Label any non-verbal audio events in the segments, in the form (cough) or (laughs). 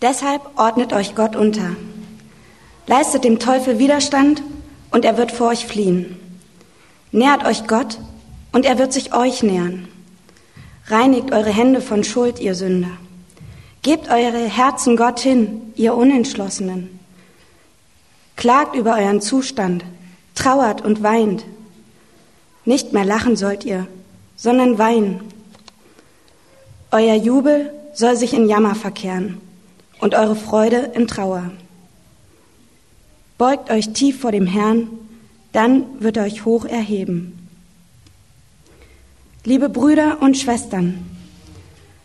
Deshalb ordnet euch Gott unter. Leistet dem Teufel Widerstand und er wird vor euch fliehen. Nähert euch Gott und er wird sich euch nähern. Reinigt eure Hände von Schuld, ihr Sünder. Gebt eure Herzen Gott hin, ihr Unentschlossenen. Klagt über euren Zustand, trauert und weint. Nicht mehr lachen sollt ihr, sondern weinen. Euer Jubel soll sich in Jammer verkehren und eure Freude in Trauer. Beugt euch tief vor dem Herrn, dann wird er euch hoch erheben. Liebe Brüder und Schwestern,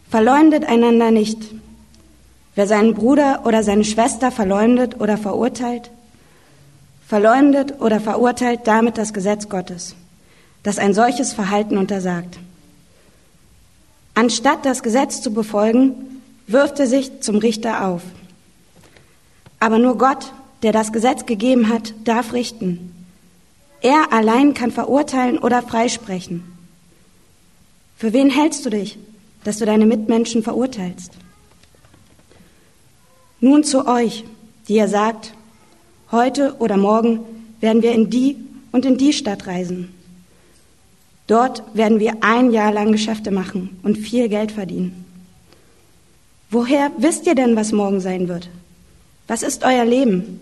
verleumdet einander nicht. Wer seinen Bruder oder seine Schwester verleumdet oder verurteilt, verleumdet oder verurteilt damit das Gesetz Gottes, das ein solches Verhalten untersagt. Anstatt das Gesetz zu befolgen, wirft er sich zum Richter auf. Aber nur Gott, der das Gesetz gegeben hat, darf richten. Er allein kann verurteilen oder freisprechen. Für wen hältst du dich, dass du deine Mitmenschen verurteilst? Nun zu euch, die ihr sagt, heute oder morgen werden wir in die und in die Stadt reisen. Dort werden wir ein Jahr lang Geschäfte machen und viel Geld verdienen. Woher wisst ihr denn, was morgen sein wird? Was ist euer Leben?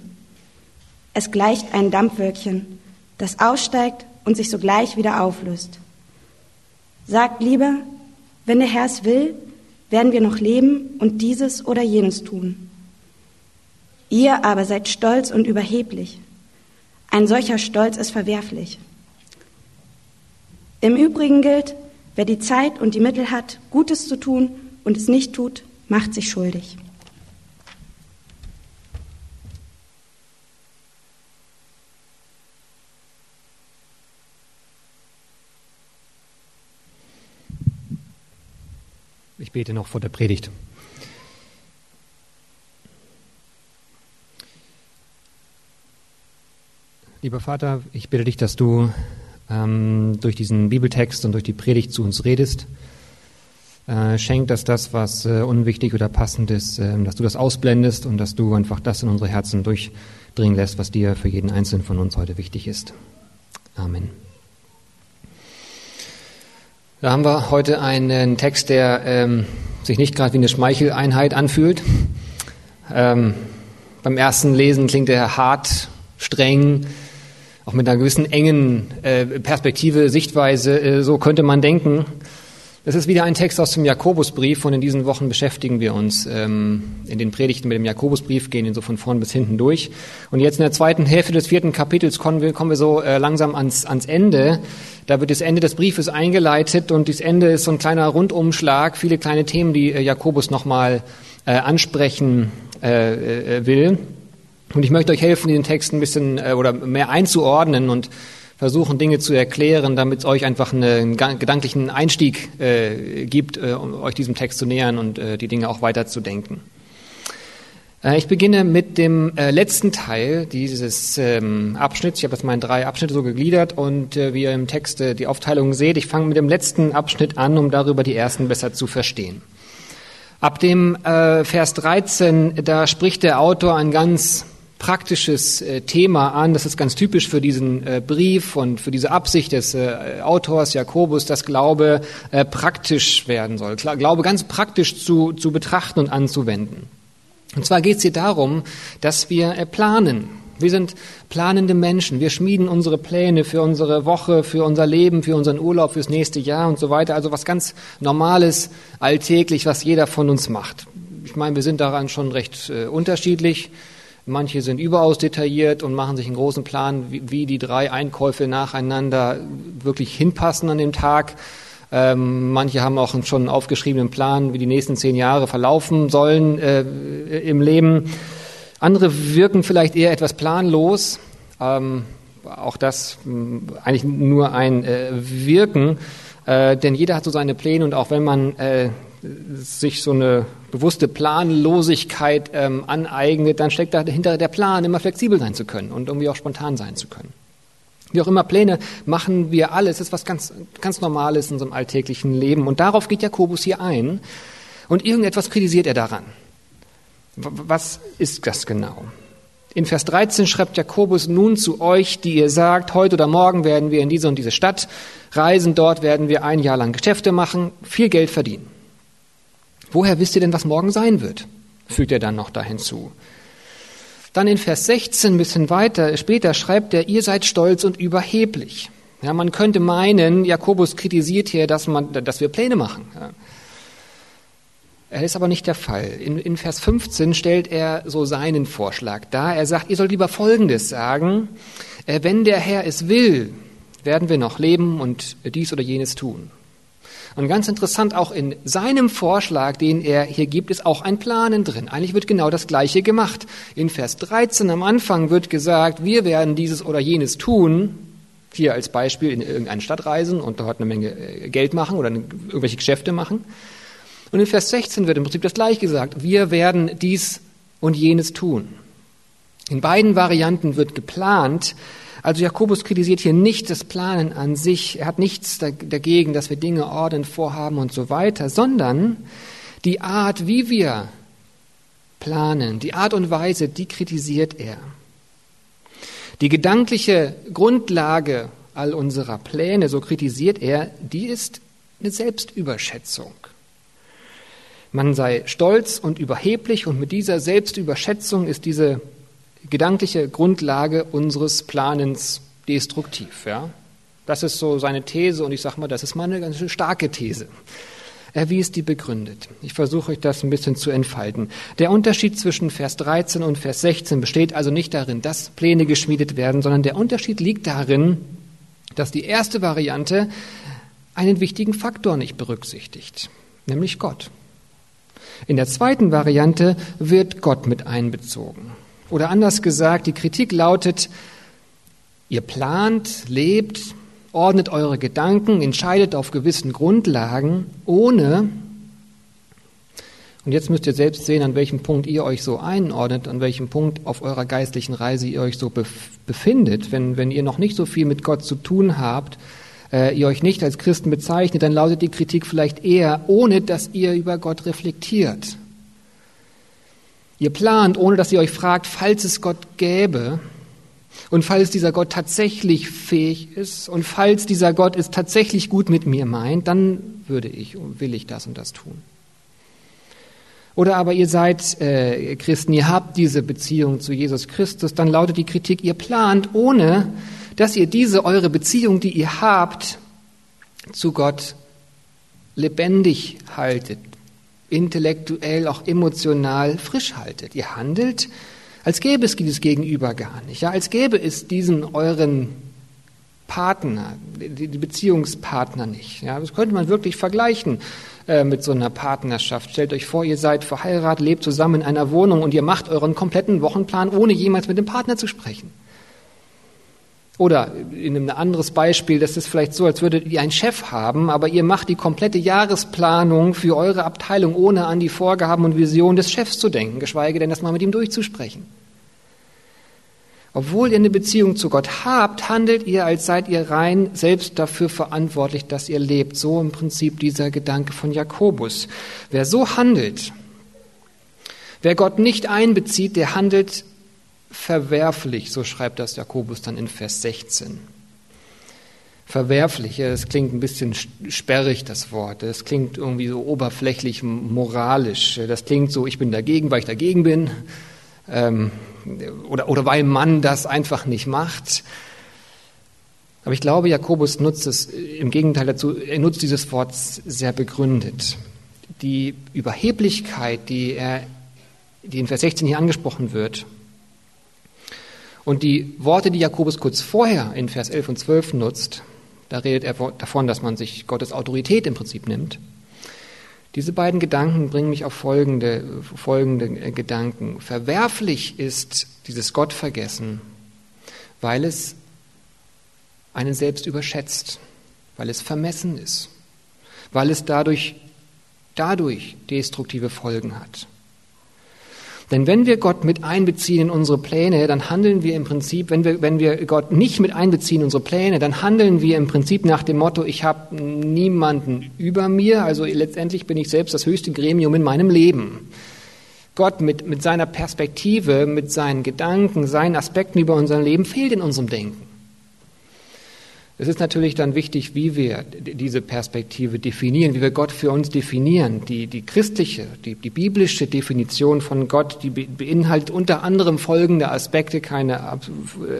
Es gleicht ein Dampfwölkchen, das aussteigt und sich sogleich wieder auflöst. Sagt lieber, wenn der Herr es will, werden wir noch leben und dieses oder jenes tun. Ihr aber seid stolz und überheblich. Ein solcher Stolz ist verwerflich. Im Übrigen gilt, wer die Zeit und die Mittel hat, Gutes zu tun und es nicht tut, macht sich schuldig. Ich bete noch vor der Predigt. Lieber Vater, ich bitte dich, dass du ähm, durch diesen Bibeltext und durch die Predigt zu uns redest. Äh, schenk, dass das, was äh, unwichtig oder passend ist, äh, dass du das ausblendest und dass du einfach das in unsere Herzen durchdringen lässt, was dir für jeden Einzelnen von uns heute wichtig ist. Amen. Da haben wir heute einen Text, der ähm, sich nicht gerade wie eine Schmeicheleinheit anfühlt. Ähm, beim ersten Lesen klingt er hart, streng, auch mit einer gewissen engen äh, Perspektive, Sichtweise. Äh, so könnte man denken. Das ist wieder ein Text aus dem Jakobusbrief und in diesen Wochen beschäftigen wir uns ähm, in den Predigten mit dem Jakobusbrief, gehen ihn so von vorn bis hinten durch. Und jetzt in der zweiten Hälfte des vierten Kapitels kommen wir, kommen wir so äh, langsam ans, ans Ende. Da wird das Ende des Briefes eingeleitet und das Ende ist so ein kleiner Rundumschlag, viele kleine Themen, die äh, Jakobus nochmal äh, ansprechen äh, äh, will. Und ich möchte euch helfen, den Text ein bisschen äh, oder mehr einzuordnen und versuchen, Dinge zu erklären, damit es euch einfach einen gedanklichen Einstieg äh, gibt, äh, um euch diesem Text zu nähern und äh, die Dinge auch weiterzudenken. Äh, ich beginne mit dem äh, letzten Teil dieses ähm, Abschnitts. Ich habe das mal in drei Abschnitte so gegliedert und äh, wie ihr im Text die Aufteilung seht, ich fange mit dem letzten Abschnitt an, um darüber die ersten besser zu verstehen. Ab dem Vers 13, da spricht der Autor ein ganz praktisches äh, Thema an. Das ist ganz typisch für diesen äh, Brief und für diese Absicht des äh, Autors Jakobus, dass Glaube praktisch werden soll. Glaube ganz praktisch zu, zu betrachten und anzuwenden. Und zwar geht es hier darum, dass wir planen. Wir sind planende Menschen. Wir schmieden unsere Pläne für unsere Woche, für unser Leben, für unseren Urlaub, fürs nächste Jahr und so weiter. Also was ganz Normales, alltäglich, was jeder von uns macht. Ich meine, wir sind daran schon recht unterschiedlich. Manche sind überaus detailliert und machen sich einen großen Plan, wie, wie die drei Einkäufe nacheinander wirklich hinpassen an dem Tag. Ähm, manche haben auch schon einen aufgeschriebenen Plan, wie die nächsten zehn Jahre verlaufen sollen äh, im Leben. Andere wirken vielleicht eher etwas planlos. Ähm, auch das mh, hm, eigentlich nur ein äh, Wirken, äh, denn jeder hat so seine Pläne und auch wenn man äh, sich so eine bewusste Planlosigkeit ähm, aneignet, dann steckt dahinter der Plan, immer flexibel sein zu können und irgendwie auch spontan sein zu können. Wie auch immer, Pläne machen wir alle. Es ist was ganz, ganz Normales in unserem alltäglichen Leben. Und darauf geht Jakobus hier ein. Und irgendetwas kritisiert er daran. Was ist das genau? In Vers 13 schreibt Jakobus nun zu euch, die ihr sagt, heute oder morgen werden wir in diese und diese Stadt reisen, dort werden wir ein Jahr lang Geschäfte machen, viel Geld verdienen. Woher wisst ihr denn, was morgen sein wird? fügt er dann noch da hinzu. Dann in Vers 16 ein bisschen weiter, später schreibt er, ihr seid stolz und überheblich. Ja, man könnte meinen, Jakobus kritisiert hier, dass, man, dass wir Pläne machen. Ja. Er ist aber nicht der Fall. In, in Vers 15 stellt er so seinen Vorschlag dar. Er sagt, ihr sollt lieber Folgendes sagen. Äh, wenn der Herr es will, werden wir noch leben und dies oder jenes tun. Und ganz interessant, auch in seinem Vorschlag, den er hier gibt, ist auch ein Planen drin. Eigentlich wird genau das Gleiche gemacht. In Vers 13 am Anfang wird gesagt, wir werden dieses oder jenes tun. Hier als Beispiel in irgendeine Stadt reisen und dort eine Menge äh, Geld machen oder irgendwelche Geschäfte machen. Und in Vers 16 wird im Prinzip das gleiche gesagt. Wir werden dies und jenes tun. In beiden Varianten wird geplant. Also Jakobus kritisiert hier nicht das Planen an sich. Er hat nichts dagegen, dass wir Dinge ordnen, vorhaben und so weiter, sondern die Art, wie wir planen, die Art und Weise, die kritisiert er. Die gedankliche Grundlage all unserer Pläne, so kritisiert er, die ist eine Selbstüberschätzung. Man sei stolz und überheblich und mit dieser Selbstüberschätzung ist diese gedankliche Grundlage unseres Planens destruktiv. Ja? Das ist so seine These und ich sage mal, das ist mal eine ganz starke These. Wie ist die begründet? Ich versuche euch das ein bisschen zu entfalten. Der Unterschied zwischen Vers 13 und Vers 16 besteht also nicht darin, dass Pläne geschmiedet werden, sondern der Unterschied liegt darin, dass die erste Variante einen wichtigen Faktor nicht berücksichtigt, nämlich Gott. In der zweiten Variante wird Gott mit einbezogen. Oder anders gesagt, die Kritik lautet, ihr plant, lebt, ordnet eure Gedanken, entscheidet auf gewissen Grundlagen, ohne, und jetzt müsst ihr selbst sehen, an welchem Punkt ihr euch so einordnet, an welchem Punkt auf eurer geistlichen Reise ihr euch so befindet, wenn, wenn ihr noch nicht so viel mit Gott zu tun habt, äh, ihr euch nicht als Christen bezeichnet, dann lautet die Kritik vielleicht eher, ohne dass ihr über Gott reflektiert. Ihr plant, ohne dass ihr euch fragt, falls es Gott gäbe und falls dieser Gott tatsächlich fähig ist und falls dieser Gott es tatsächlich gut mit mir meint, dann würde ich und will ich das und das tun. Oder aber ihr seid äh, Christen, ihr habt diese Beziehung zu Jesus Christus, dann lautet die Kritik, ihr plant, ohne dass ihr diese eure Beziehung, die ihr habt, zu Gott lebendig haltet, intellektuell, auch emotional frisch haltet. Ihr handelt, als gäbe es dieses Gegenüber gar nicht, ja, als gäbe es diesen euren Partner, die, Beziehungspartner nicht. Ja, das könnte man wirklich vergleichen äh, mit so einer Partnerschaft. Stellt euch vor, ihr seid verheiratet, lebt zusammen in einer Wohnung und ihr macht euren kompletten Wochenplan, ohne jemals mit dem Partner zu sprechen. Oder in einem anderes Beispiel, das ist vielleicht so, als würdet ihr einen Chef haben, aber ihr macht die komplette Jahresplanung für eure Abteilung, ohne an die Vorgaben und Visionen des Chefs zu denken, geschweige denn das mal mit ihm durchzusprechen. Obwohl ihr eine Beziehung zu Gott habt, handelt ihr, als seid ihr rein selbst dafür verantwortlich, dass ihr lebt. So im Prinzip dieser Gedanke von Jakobus. Wer so handelt, wer Gott nicht einbezieht, der handelt verwerflich, so schreibt das Jakobus dann in Vers 16. Verwerflich, das klingt ein bisschen sperrig, das Wort. Das klingt irgendwie so oberflächlich moralisch. Das klingt so, ich bin dagegen, weil ich dagegen bin. Ähm, oder, oder weil man das einfach nicht macht. Aber ich glaube, Jakobus nutzt es im Gegenteil dazu, er nutzt dieses Wort sehr begründet. Die Überheblichkeit, die, er, die in Vers 16 hier angesprochen wird, und die Worte, die Jakobus kurz vorher in Vers 11 und 12 nutzt, da redet er davon, dass man sich Gottes Autorität im Prinzip nimmt. Diese beiden Gedanken bringen mich auf folgende, folgende Gedanken. Verwerflich ist dieses Gottvergessen, weil es einen selbst überschätzt, weil es vermessen ist, weil es dadurch, dadurch destruktive Folgen hat. Denn wenn wir Gott mit einbeziehen in unsere Pläne, dann handeln wir im Prinzip, wenn wir, wenn wir Gott nicht mit einbeziehen in unsere Pläne, dann handeln wir im Prinzip nach dem Motto, ich habe niemanden über mir, also letztendlich bin ich selbst das höchste Gremium in meinem Leben. Gott mit, mit seiner Perspektive, mit seinen Gedanken, seinen Aspekten über unser Leben fehlt in unserem Denken. Es ist natürlich dann wichtig, wie wir diese Perspektive definieren, wie wir Gott für uns definieren. Die, die christliche, die, die biblische Definition von Gott, die beinhaltet unter anderem folgende Aspekte, keine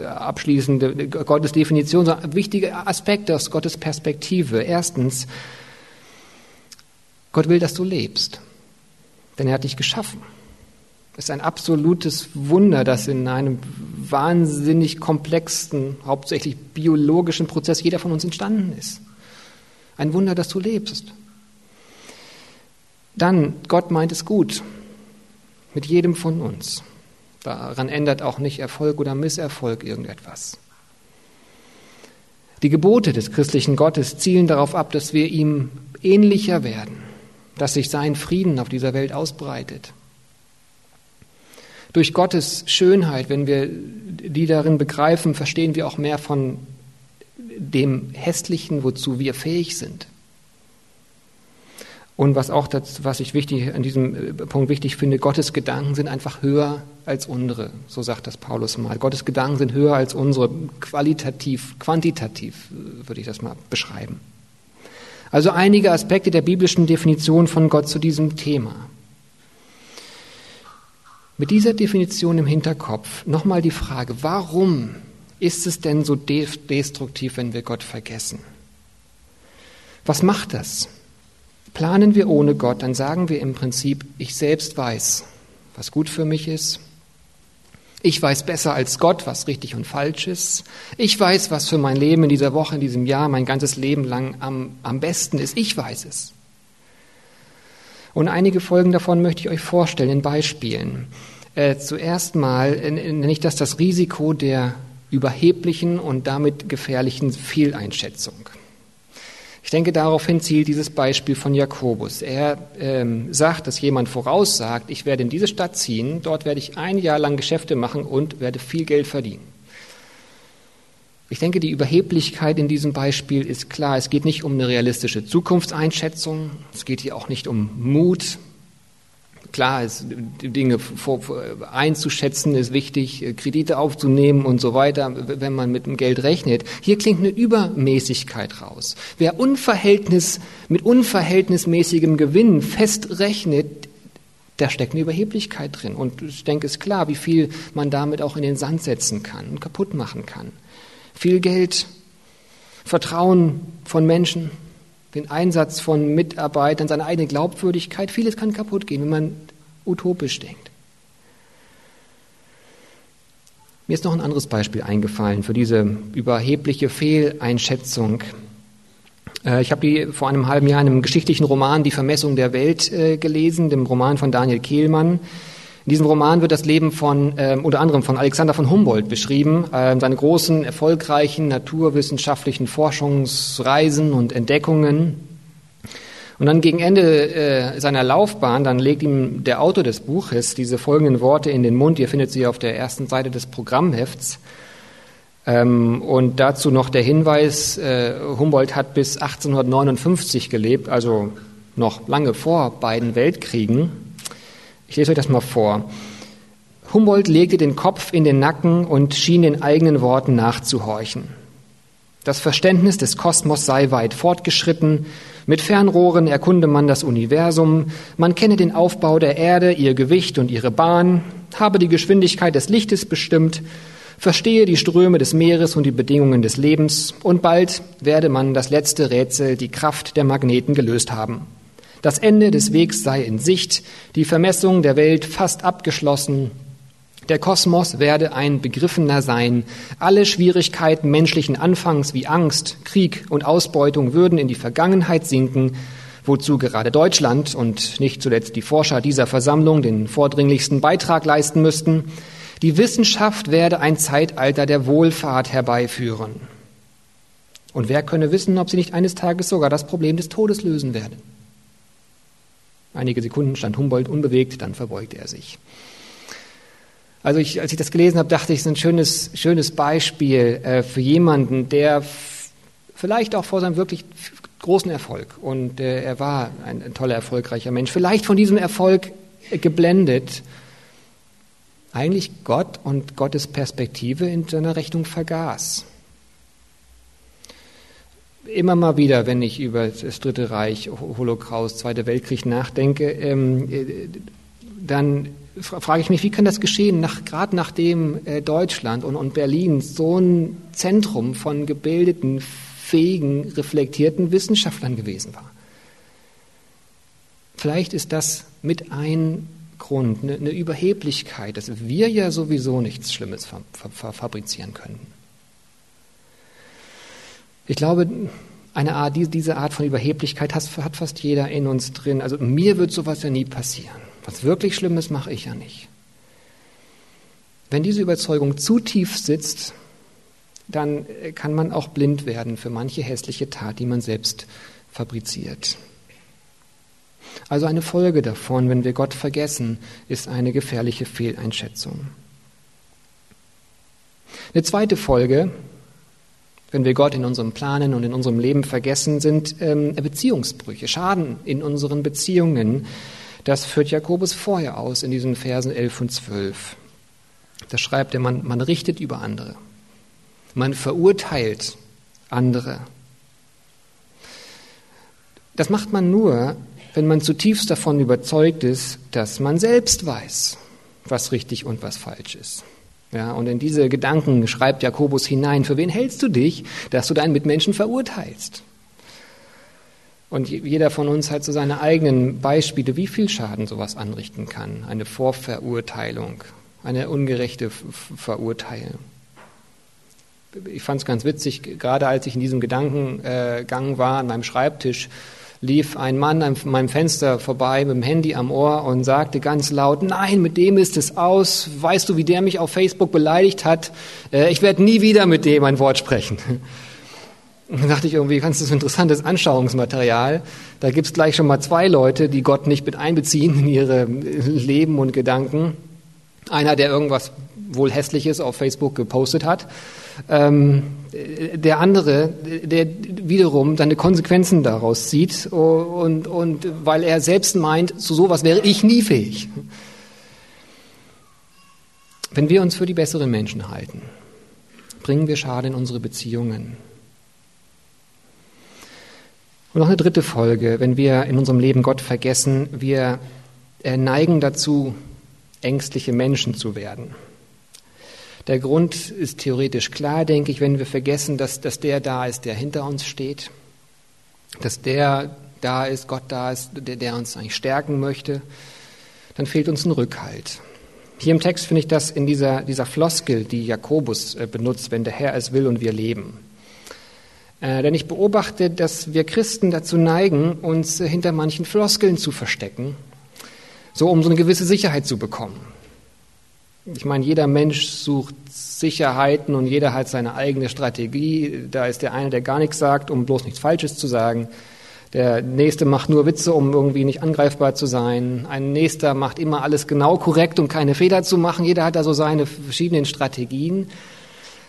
abschließende Gottesdefinition, sondern wichtige Aspekte aus Gottes Perspektive. Erstens, Gott will, dass du lebst, denn er hat dich geschaffen. Ist ein absolutes Wunder, dass in einem wahnsinnig komplexen, hauptsächlich biologischen Prozess jeder von uns entstanden ist. Ein Wunder, dass du lebst. Dann, Gott meint es gut mit jedem von uns. Daran ändert auch nicht Erfolg oder Misserfolg irgendetwas. Die Gebote des christlichen Gottes zielen darauf ab, dass wir ihm ähnlicher werden, dass sich sein Frieden auf dieser Welt ausbreitet, durch Gottes Schönheit, wenn wir die darin begreifen, verstehen wir auch mehr von dem Hässlichen, wozu wir fähig sind. Und was auch das, was ich wichtig, an diesem äh, Punkt wichtig finde, Gottes Gedanken sind einfach höher als unsere. So sagt das Paulus mal. Gottes Gedanken sind höher als unsere. Qualitativ, quantitativ äh, würde ich das mal beschreiben. Also einige Aspekte der biblischen Definition von Gott zu diesem Thema. Mit dieser Definition im Hinterkopf nochmal die Frage, warum ist es denn so destruktiv, wenn wir Gott vergessen? Was macht das? Planen wir ohne Gott, dann sagen wir im Prinzip, ich selbst weiß, was gut für mich ist. Ich weiß besser als Gott, was richtig und falsch ist. Ich weiß, was für mein Leben in dieser Woche, in diesem Jahr, mein ganzes Leben lang am, am besten ist. Ich weiß es. Und einige Folgen davon möchte ich euch vorstellen in Beispielen. Äh, zuerst mal nenne ich das das Risiko der überheblichen und damit gefährlichen Fehleinschätzung. Ich denke, daraufhin zielt dieses Beispiel von Jakobus. Er ähm, sagt, dass jemand voraussagt, ich werde in diese Stadt ziehen, dort werde ich ein Jahr lang Geschäfte machen und werde viel Geld verdienen. Ich denke, die Überheblichkeit in diesem Beispiel ist klar. Es geht nicht um eine realistische Zukunftseinschätzung. Es geht hier auch nicht um Mut. Klar, es, Dinge vor, vor, einzuschätzen ist wichtig, Kredite aufzunehmen und so weiter, wenn man mit dem Geld rechnet. Hier klingt eine Übermäßigkeit raus. Wer Unverhältnis, mit unverhältnismäßigem Gewinn festrechnet, da steckt eine Überheblichkeit drin. Und ich denke, es ist klar, wie viel man damit auch in den Sand setzen kann und kaputt machen kann viel Geld, Vertrauen von Menschen, den Einsatz von Mitarbeitern, seine eigene Glaubwürdigkeit. Vieles kann kaputt gehen, wenn man utopisch denkt. Mir ist noch ein anderes Beispiel eingefallen für diese überhebliche Fehleinschätzung. Äh, ich habe die vor einem halben Jahr in einem geschichtlichen Roman Die Vermessung der Welt äh, gelesen, dem Roman von Daniel Kehlmann. In diesem Roman wird das Leben von äh, unter anderem von Alexander von Humboldt beschrieben, äh, seine großen, erfolgreichen naturwissenschaftlichen Forschungsreisen und Entdeckungen. Und dann gegen Ende äh, seiner Laufbahn, dann legt ihm der Autor des Buches diese folgenden Worte in den Mund. Ihr findet sie auf der ersten Seite des Programmhefts. Ähm, und dazu noch der Hinweis, äh, Humboldt hat bis 1859 gelebt, also noch lange vor beiden Weltkriegen. Ich lese euch das mal vor. Humboldt legte den Kopf in den Nacken und schien den eigenen Worten nachzuhorchen. Das Verständnis des Kosmos sei weit fortgeschritten. Mit Fernrohren erkunde man das Universum. Man kenne den Aufbau der Erde, ihr Gewicht und ihre Bahn, habe die Geschwindigkeit des Lichtes bestimmt, verstehe die Ströme des Meeres und die Bedingungen des Lebens. Und bald werde man das letzte Rätsel, die Kraft der Magneten, gelöst haben. Das Ende des Wegs sei in Sicht, die Vermessung der Welt fast abgeschlossen. Der Kosmos werde ein begriffener sein. Alle Schwierigkeiten menschlichen Anfangs wie Angst, Krieg und Ausbeutung würden in die Vergangenheit sinken, wozu gerade Deutschland und nicht zuletzt die Forscher dieser Versammlung den vordringlichsten Beitrag leisten müssten. Die Wissenschaft werde ein Zeitalter der Wohlfahrt herbeiführen. Und wer könne wissen, ob sie nicht eines Tages sogar das Problem des Todes lösen werde? Einige Sekunden stand Humboldt unbewegt, dann verbeugte er sich. Also ich, als ich das gelesen habe, dachte ich, es ist ein schönes, schönes Beispiel äh, für jemanden, der vielleicht auch vor seinem wirklich großen Erfolg, und äh, er war ein, ein toller, erfolgreicher Mensch, vielleicht von diesem Erfolg geblendet, eigentlich Gott und Gottes Perspektive in seiner Rechnung vergaß. Immer mal wieder, wenn ich über das Dritte Reich, Holocaust, Zweiter Weltkrieg nachdenke, ähm, äh, dann frage ich mich, wie kann das geschehen, nach, gerade nachdem äh, Deutschland und, und Berlin so ein Zentrum von gebildeten, fähigen, reflektierten Wissenschaftlern gewesen war. Vielleicht ist das mit ein Grund, eine, eine Überheblichkeit, dass wir ja sowieso nichts Schlimmes fabrizieren können. Ich glaube, eine Art, diese Art von Überheblichkeit hat, fast jeder in uns drin. Also mir wird sowas ja nie passieren. Was wirklich Schlimmes mache ich ja nicht. Wenn diese Überzeugung zu tief sitzt, dann kann man auch blind werden für manche hässliche Tat, die man selbst fabriziert. Also eine Folge davon, wenn wir Gott vergessen, ist eine gefährliche Fehleinschätzung. Eine zweite Folge, wenn wir Gott in unserem Planen und in unserem Leben vergessen, sind ähm, Beziehungsbrüche, Schaden in unseren Beziehungen. Das führt Jakobus vorher aus in diesen Versen 11 und 12. Da schreibt er, man, man richtet über andere. Man verurteilt andere. Das macht man nur, wenn man zutiefst davon überzeugt ist, dass man selbst weiß, was richtig und was falsch ist. Ja, und in diese Gedanken schreibt Jakobus hinein, für wen hältst du dich, dass du deinen Mitmenschen verurteilst? Und jeder von uns hat so seine eigenen Beispiele, wie viel Schaden sowas anrichten kann. Eine Vorverurteilung, eine ungerechte Verurteilung. Ich fand es ganz witzig, gerade als ich in diesem Gedankengang war an meinem Schreibtisch, lief ein Mann an meinem Fenster vorbei mit dem Handy am Ohr und sagte ganz laut, nein, mit dem ist es aus. Weißt du, wie der mich auf Facebook beleidigt hat? Äh, ich werde nie wieder mit dem ein Wort sprechen. (laughs) Und dann dachte ich irgendwie, ganz interessantes Anschauungsmaterial. Da gibt es gleich schon mal zwei Leute, die Gott nicht mit einbeziehen in ihre Leben und Gedanken. Einer, der irgendwas wohl Hässliches auf Facebook gepostet hat ähm, der andere, der wiederum seine Konsequenzen daraus zieht und, und weil er selbst meint, zu sowas wäre ich nie fähig. Wenn wir uns für die besseren Menschen halten, bringen wir Schaden in unsere Beziehungen. Und noch eine dritte Folge, wenn wir in unserem Leben Gott vergessen, wir neigen dazu, ängstliche Menschen zu werden. Der Grund ist theoretisch klar, denke ich, wenn wir vergessen, dass, dass der da ist, der hinter uns steht, dass der da ist, Gott da ist, der, der uns eigentlich stärken möchte, dann fehlt uns ein Rückhalt. Hier im Text finde ich das in dieser, dieser Floskel, die Jakobus äh, benutzt, wenn der Herr es will und wir leben. Äh, denn ich beobachte, dass wir Christen dazu neigen, uns äh, hinter manchen Floskeln zu verstecken, so um so eine gewisse Sicherheit zu bekommen. Ich meine, jeder Mensch sucht Sicherheiten und jeder hat seine eigene Strategie. Da ist der eine, der gar nichts sagt, um bloß nichts Falsches zu sagen. Der nächste macht nur Witze, um irgendwie nicht angreifbar zu sein. Ein nächster macht immer alles genau korrekt, um keine Fehler zu machen. Jeder hat da so seine verschiedenen Strategien.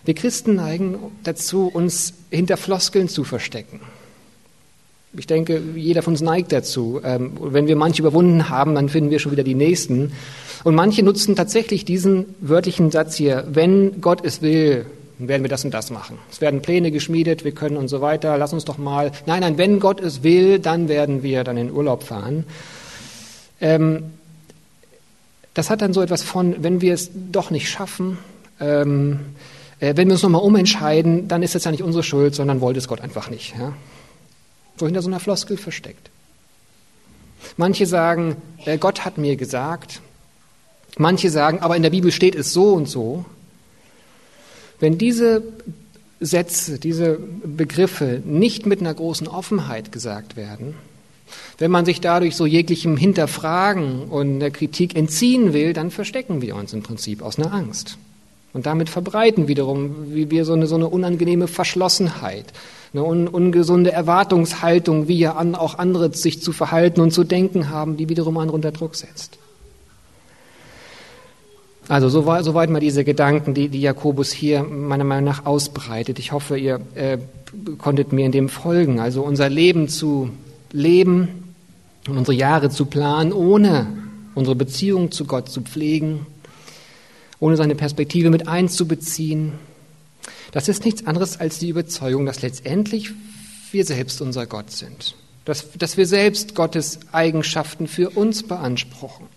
Wir Christen neigen dazu, uns hinter Floskeln zu verstecken. Ich denke, jeder von uns neigt dazu. Ähm, wenn wir manche überwunden haben, dann finden wir schon wieder die nächsten. Und manche nutzen tatsächlich diesen wörtlichen Satz hier, wenn Gott es will, werden wir das und das machen. Es werden Pläne geschmiedet, wir können und so weiter, lass uns doch mal. Nein, nein, wenn Gott es will, dann werden wir dann in Urlaub fahren. Ähm, das hat dann so etwas von, wenn wir es doch nicht schaffen, ähm, äh, wenn wir uns nochmal umentscheiden, dann ist das ja nicht unsere Schuld, sondern wollte es Gott einfach nicht. Ja? So hinter so einer Floskel versteckt. Manche sagen, äh, Gott hat mir gesagt, Manche sagen, aber in der Bibel steht es so und so. Wenn diese Sätze, diese Begriffe nicht mit einer großen Offenheit gesagt werden, wenn man sich dadurch so jeglichem Hinterfragen und der Kritik entziehen will, dann verstecken wir uns im Prinzip aus einer Angst. Und damit verbreiten wiederum wie wir so eine, so eine unangenehme Verschlossenheit, eine un, ungesunde Erwartungshaltung, wie ja an, auch andere sich zu verhalten und zu denken haben, die wiederum andere unter Druck setzt. Also soweit, soweit mal diese Gedanken, die, die Jakobus hier meiner Meinung nach ausbreitet. Ich hoffe, ihr äh, konntet mir in dem folgen. Also unser Leben zu leben und unsere Jahre zu planen, ohne unsere Beziehung zu Gott zu pflegen, ohne seine Perspektive mit einzubeziehen. Das ist nichts anderes als die Überzeugung, dass letztendlich wir selbst unser Gott sind, dass, dass wir selbst Gottes Eigenschaften für uns beanspruchen.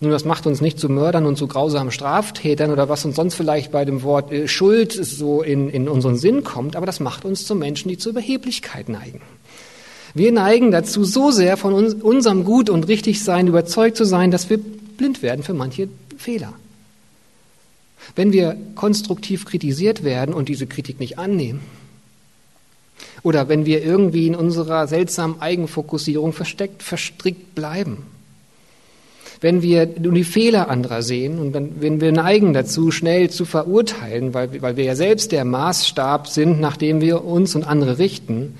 Nun, das macht uns nicht zu Mördern und zu grausamen Straftätern oder was uns sonst vielleicht bei dem Wort äh, Schuld so in, in unseren Sinn kommt, aber das macht uns zu Menschen, die zur Überheblichkeit neigen. Wir neigen dazu, so sehr von uns, unserem Gut und Richtigsein überzeugt zu sein, dass wir blind werden für manche Fehler. Wenn wir konstruktiv kritisiert werden und diese Kritik nicht annehmen, oder wenn wir irgendwie in unserer seltsamen Eigenfokussierung versteckt, verstrickt bleiben, wenn wir nur die Fehler anderer sehen und dann, wenn wir neigen dazu, schnell zu verurteilen, weil, weil wir ja selbst der Maßstab sind, nach dem wir uns und andere richten,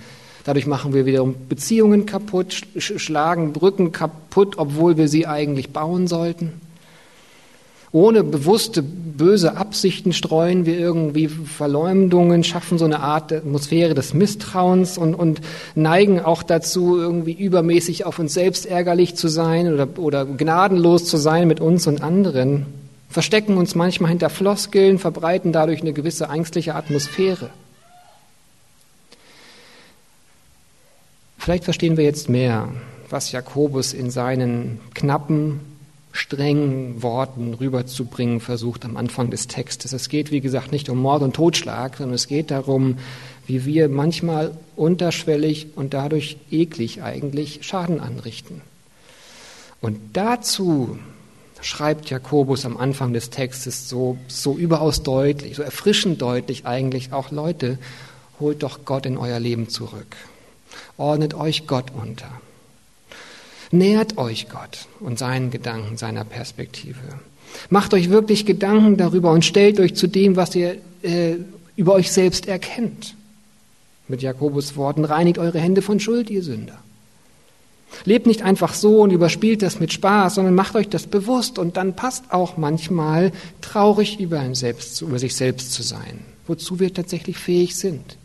dadurch machen wir wiederum Beziehungen kaputt, schlagen Brücken kaputt, obwohl wir sie eigentlich bauen sollten. Ohne bewusste böse Absichten streuen wir irgendwie Verleumdungen, schaffen so eine Art Atmosphäre des Misstrauens und, und neigen auch dazu, irgendwie übermäßig auf uns selbst ärgerlich zu sein oder, oder gnadenlos zu sein mit uns und anderen, verstecken uns manchmal hinter Floskeln, verbreiten dadurch eine gewisse ängstliche Atmosphäre. Vielleicht verstehen wir jetzt mehr, was Jakobus in seinen knappen strengen Worten rüberzubringen versucht am Anfang des Textes. Es geht, wie gesagt, nicht um Mord und Totschlag, sondern es geht darum, wie wir manchmal unterschwellig und dadurch eklig eigentlich Schaden anrichten. Und dazu schreibt Jakobus am Anfang des Textes so, so überaus deutlich, so erfrischend deutlich eigentlich auch, Leute, holt doch Gott in euer Leben zurück. Ordnet euch Gott unter. Nähert euch Gott und seinen Gedanken, seiner Perspektive. Macht euch wirklich Gedanken darüber und stellt euch zu dem, was ihr äh, über euch selbst erkennt. Mit Jakobus Worten, reinigt eure Hände von Schuld, ihr Sünder. Lebt nicht einfach so und überspielt das mit Spaß, sondern macht euch das bewusst und dann passt auch manchmal traurig über, selbst, über sich selbst zu sein, wozu wir tatsächlich fähig sind.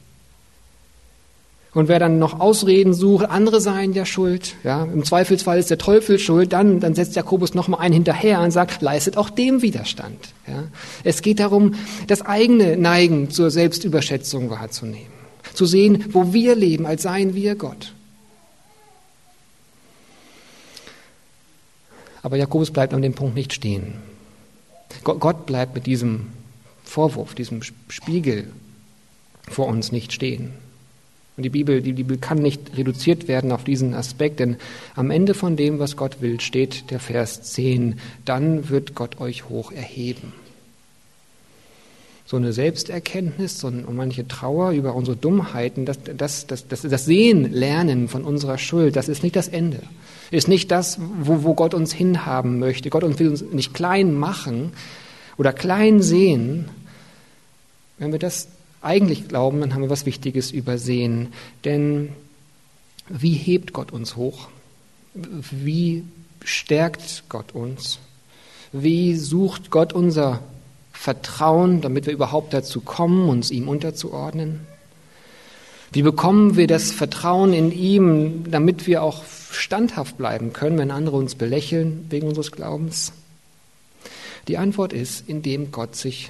Und wer dann noch Ausreden sucht, andere seien ja schuld, ja, im Zweifelsfall ist der Teufel schuld, dann, dann setzt Jakobus noch mal einen hinterher und sagt, leistet auch dem Widerstand. Ja. Es geht darum, das eigene Neigen zur Selbstüberschätzung wahrzunehmen, zu sehen, wo wir leben, als seien wir Gott. Aber Jakobus bleibt an dem Punkt nicht stehen. Gott bleibt mit diesem Vorwurf, diesem Spiegel vor uns nicht stehen. Und die Bibel, die Bibel kann nicht reduziert werden auf diesen Aspekt, denn am Ende von dem, was Gott will, steht der Vers 10, dann wird Gott euch hoch erheben. So eine Selbsterkenntnis und manche Trauer über unsere Dummheiten, das, das, das, das, das Sehen lernen von unserer Schuld, das ist nicht das Ende. Ist nicht das, wo, wo Gott uns hinhaben möchte. Gott will uns nicht klein machen oder klein sehen. Wenn wir das eigentlich glauben, dann haben wir was Wichtiges übersehen. Denn wie hebt Gott uns hoch? Wie stärkt Gott uns? Wie sucht Gott unser Vertrauen, damit wir überhaupt dazu kommen, uns ihm unterzuordnen? Wie bekommen wir das Vertrauen in ihm, damit wir auch standhaft bleiben können, wenn andere uns belächeln wegen unseres Glaubens? Die Antwort ist, indem Gott sich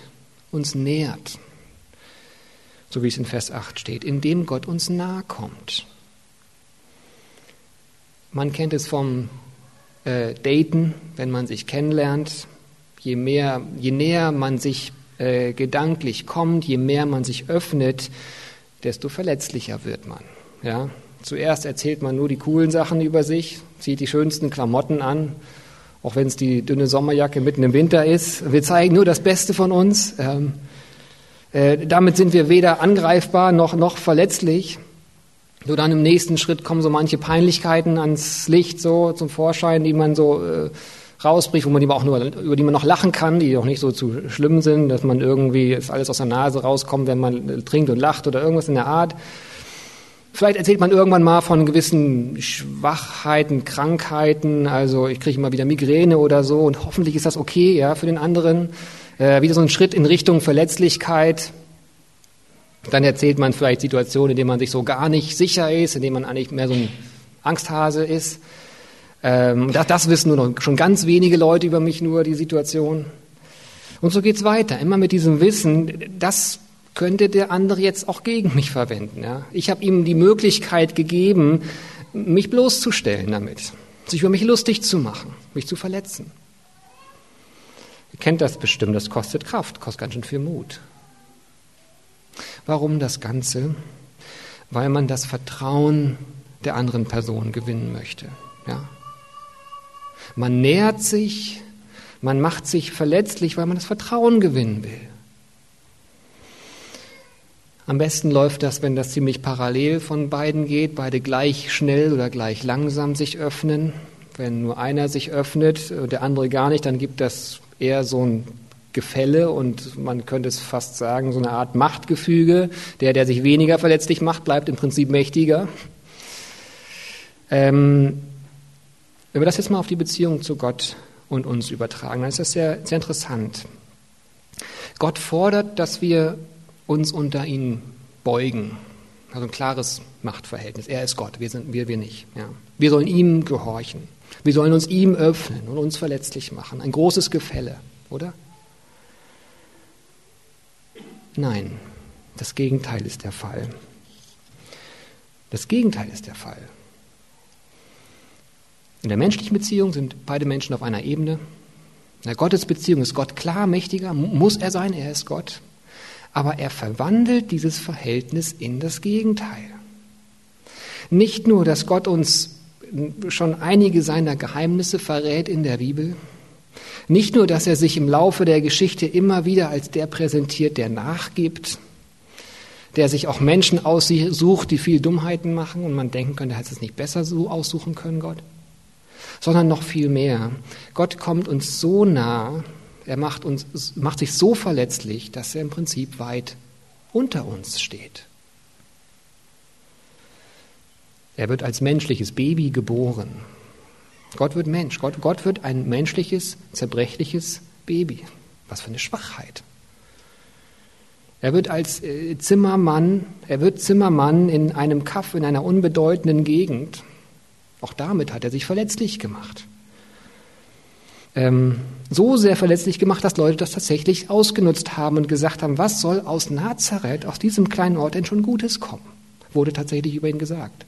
uns nähert so wie es in Vers 8 steht, indem Gott uns nahe kommt. Man kennt es vom äh, Daten, wenn man sich kennenlernt. Je, mehr, je näher man sich äh, gedanklich kommt, je mehr man sich öffnet, desto verletzlicher wird man. Ja? Zuerst erzählt man nur die coolen Sachen über sich, zieht die schönsten Klamotten an, auch wenn es die dünne Sommerjacke mitten im Winter ist. Wir zeigen nur das Beste von uns. Ähm, äh, damit sind wir weder angreifbar noch, noch verletzlich. Nur dann im nächsten Schritt kommen so manche Peinlichkeiten ans Licht so zum Vorschein, die man so äh, rausbricht, wo man die auch nur, über die man noch lachen kann, die auch nicht so zu schlimm sind, dass man irgendwie es alles aus der Nase rauskommt, wenn man äh, trinkt und lacht oder irgendwas in der Art. Vielleicht erzählt man irgendwann mal von gewissen Schwachheiten, Krankheiten, also ich kriege immer wieder Migräne oder so und hoffentlich ist das okay, ja, für den anderen äh, wieder so ein Schritt in Richtung Verletzlichkeit. Dann erzählt man vielleicht Situationen, in denen man sich so gar nicht sicher ist, in denen man eigentlich mehr so ein Angsthase ist. Ähm, das, das wissen nur noch schon ganz wenige Leute über mich nur, die Situation. Und so geht's weiter, immer mit diesem Wissen, das könnte der andere jetzt auch gegen mich verwenden. Ja? Ich habe ihm die Möglichkeit gegeben, mich bloßzustellen damit, sich über mich lustig zu machen, mich zu verletzen. Kennt das bestimmt, das kostet Kraft, kostet ganz schön viel Mut. Warum das Ganze? Weil man das Vertrauen der anderen Person gewinnen möchte. Ja? Man nähert sich, man macht sich verletzlich, weil man das Vertrauen gewinnen will. Am besten läuft das, wenn das ziemlich parallel von beiden geht, beide gleich schnell oder gleich langsam sich öffnen. Wenn nur einer sich öffnet und der andere gar nicht, dann gibt das eher so ein Gefälle und man könnte es fast sagen, so eine Art Machtgefüge. Der, der sich weniger verletzlich macht, bleibt im Prinzip mächtiger. Ähm, wenn wir das jetzt mal auf die Beziehung zu Gott und uns übertragen, dann ist das sehr, sehr interessant. Gott fordert, dass wir uns unter ihn beugen. Also ein klares Machtverhältnis. Er ist Gott, wir sind wir, wir nicht. Ja. Wir sollen ihm gehorchen. Wir sollen uns ihm öffnen und uns verletzlich machen. Ein großes Gefälle, oder? Nein, das Gegenteil ist der Fall. Das Gegenteil ist der Fall. In der menschlichen Beziehung sind beide Menschen auf einer Ebene. In der Gottesbeziehung ist Gott klar mächtiger, muss er sein, er ist Gott aber er verwandelt dieses Verhältnis in das Gegenteil. Nicht nur, dass Gott uns schon einige seiner Geheimnisse verrät in der Bibel, nicht nur, dass er sich im Laufe der Geschichte immer wieder als der präsentiert, der nachgibt, der sich auch Menschen aussucht, die viel Dummheiten machen und man denken könnte, er hätte es nicht besser so aussuchen können, Gott, sondern noch viel mehr. Gott kommt uns so nah, er macht, uns, macht sich so verletzlich, dass er im Prinzip weit unter uns steht. Er wird als menschliches Baby geboren. Gott wird Mensch. Gott, Gott wird ein menschliches, zerbrechliches Baby. Was für eine Schwachheit. Er wird als äh, Zimmermann, er wird Zimmermann in einem Kaff in einer unbedeutenden Gegend. Auch damit hat er sich verletzlich gemacht ähm, so sehr verletzlich gemacht, dass Leute das tatsächlich ausgenutzt haben und gesagt haben, was soll aus Nazareth, aus diesem kleinen Ort denn schon Gutes kommen? Wurde tatsächlich über ihn gesagt.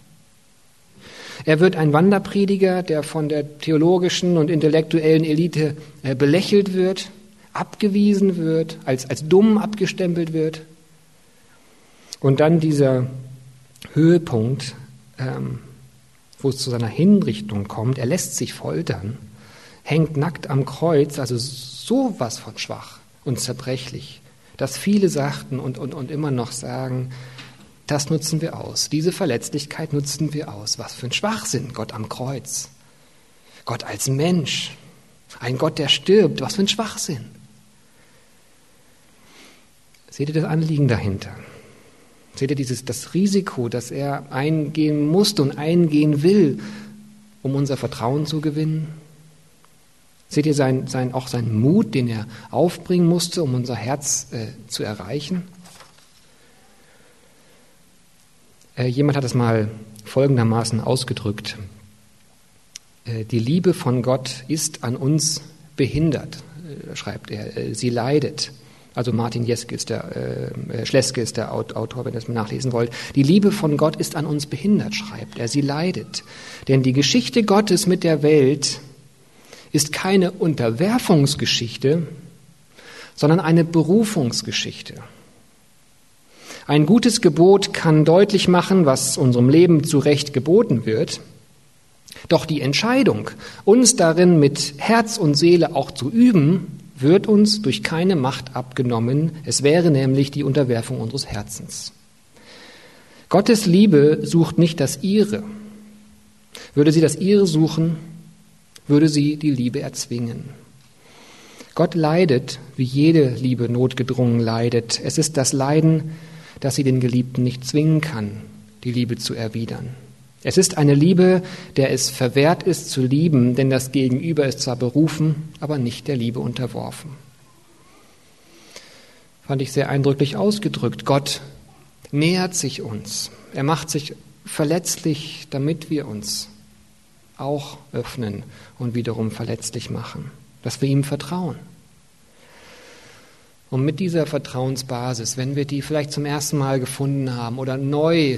Er wird ein Wanderprediger, der von der theologischen und intellektuellen Elite äh, belächelt wird, abgewiesen wird, als, als dumm abgestempelt wird. Und dann dieser Höhepunkt, ähm, wo es zu seiner Hinrichtung kommt, er lässt sich foltern hängt nackt am Kreuz, also sowas von schwach und zerbrechlich, dass viele sagten und, und, und immer noch sagen, das nutzen wir aus. Diese Verletzlichkeit nutzen wir aus. Was für ein Schwachsinn, Gott am Kreuz. Gott als Mensch. Ein Gott, der stirbt. Was für ein Schwachsinn. Seht ihr das Anliegen dahinter? Seht ihr dieses, das Risiko, das er eingehen musste und eingehen will, um unser Vertrauen zu gewinnen? Seht ihr sein, sein, auch seinen Mut, den er aufbringen musste, um unser Herz äh, zu erreichen? Äh, jemand hat es mal folgendermaßen ausgedrückt. Äh, die Liebe von Gott ist an uns behindert, äh, schreibt er. Äh, sie leidet. Also Martin Jeske ist der, äh, Schleske ist der Autor, wenn ihr das mal nachlesen wollt. Die Liebe von Gott ist an uns behindert, schreibt er. Sie leidet. Denn die Geschichte Gottes mit der Welt ist keine Unterwerfungsgeschichte, sondern eine Berufungsgeschichte. Ein gutes Gebot kann deutlich machen, was unserem Leben zu Recht geboten wird. Doch die Entscheidung, uns darin mit Herz und Seele auch zu üben, wird uns durch keine Macht abgenommen. Es wäre nämlich die Unterwerfung unseres Herzens. Gottes Liebe sucht nicht das Ihre. Würde sie das Ihre suchen, würde sie die Liebe erzwingen. Gott leidet, wie jede Liebe notgedrungen leidet. Es ist das Leiden, das sie den Geliebten nicht zwingen kann, die Liebe zu erwidern. Es ist eine Liebe, der es verwehrt ist zu lieben, denn das Gegenüber ist zwar berufen, aber nicht der Liebe unterworfen. Fand ich sehr eindrücklich ausgedrückt. Gott nähert sich uns. Er macht sich verletzlich, damit wir uns auch öffnen und wiederum verletzlich machen, dass wir ihm vertrauen. Und mit dieser Vertrauensbasis, wenn wir die vielleicht zum ersten Mal gefunden haben oder neu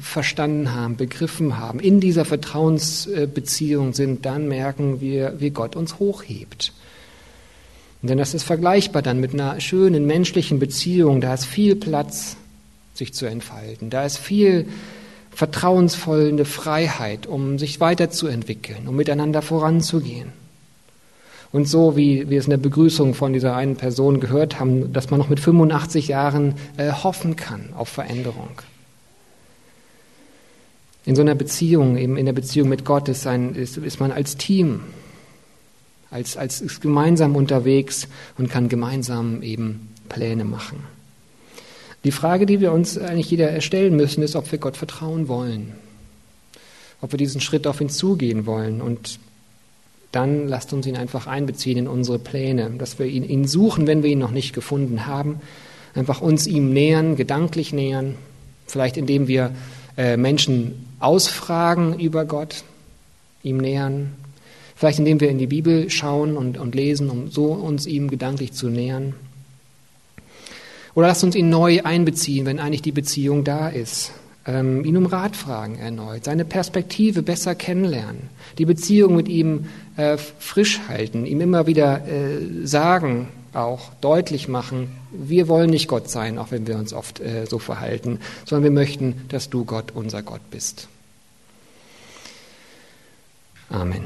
verstanden haben, begriffen haben, in dieser Vertrauensbeziehung sind, dann merken wir, wie Gott uns hochhebt. Denn das ist vergleichbar dann mit einer schönen menschlichen Beziehung. Da ist viel Platz, sich zu entfalten. Da ist viel vertrauensvolle Freiheit, um sich weiterzuentwickeln, um miteinander voranzugehen. Und so, wie wir es in der Begrüßung von dieser einen Person gehört haben, dass man noch mit 85 Jahren äh, hoffen kann auf Veränderung. In so einer Beziehung, eben in der Beziehung mit Gott, ist, ein, ist, ist man als Team, als, als gemeinsam unterwegs und kann gemeinsam eben Pläne machen. Die Frage, die wir uns eigentlich jeder stellen müssen, ist, ob wir Gott vertrauen wollen, ob wir diesen Schritt auf ihn zugehen wollen. Und dann lasst uns ihn einfach einbeziehen in unsere Pläne, dass wir ihn, ihn suchen, wenn wir ihn noch nicht gefunden haben, einfach uns ihm nähern, gedanklich nähern, vielleicht indem wir äh, Menschen ausfragen über Gott, ihm nähern, vielleicht indem wir in die Bibel schauen und, und lesen, um so uns ihm gedanklich zu nähern. Oder lasst uns ihn neu einbeziehen, wenn eigentlich die Beziehung da ist. Ähm, ihn um Rat fragen erneut, seine Perspektive besser kennenlernen, die Beziehung mit ihm äh, frisch halten, ihm immer wieder äh, sagen, auch deutlich machen, wir wollen nicht Gott sein, auch wenn wir uns oft äh, so verhalten, sondern wir möchten, dass du Gott, unser Gott bist. Amen.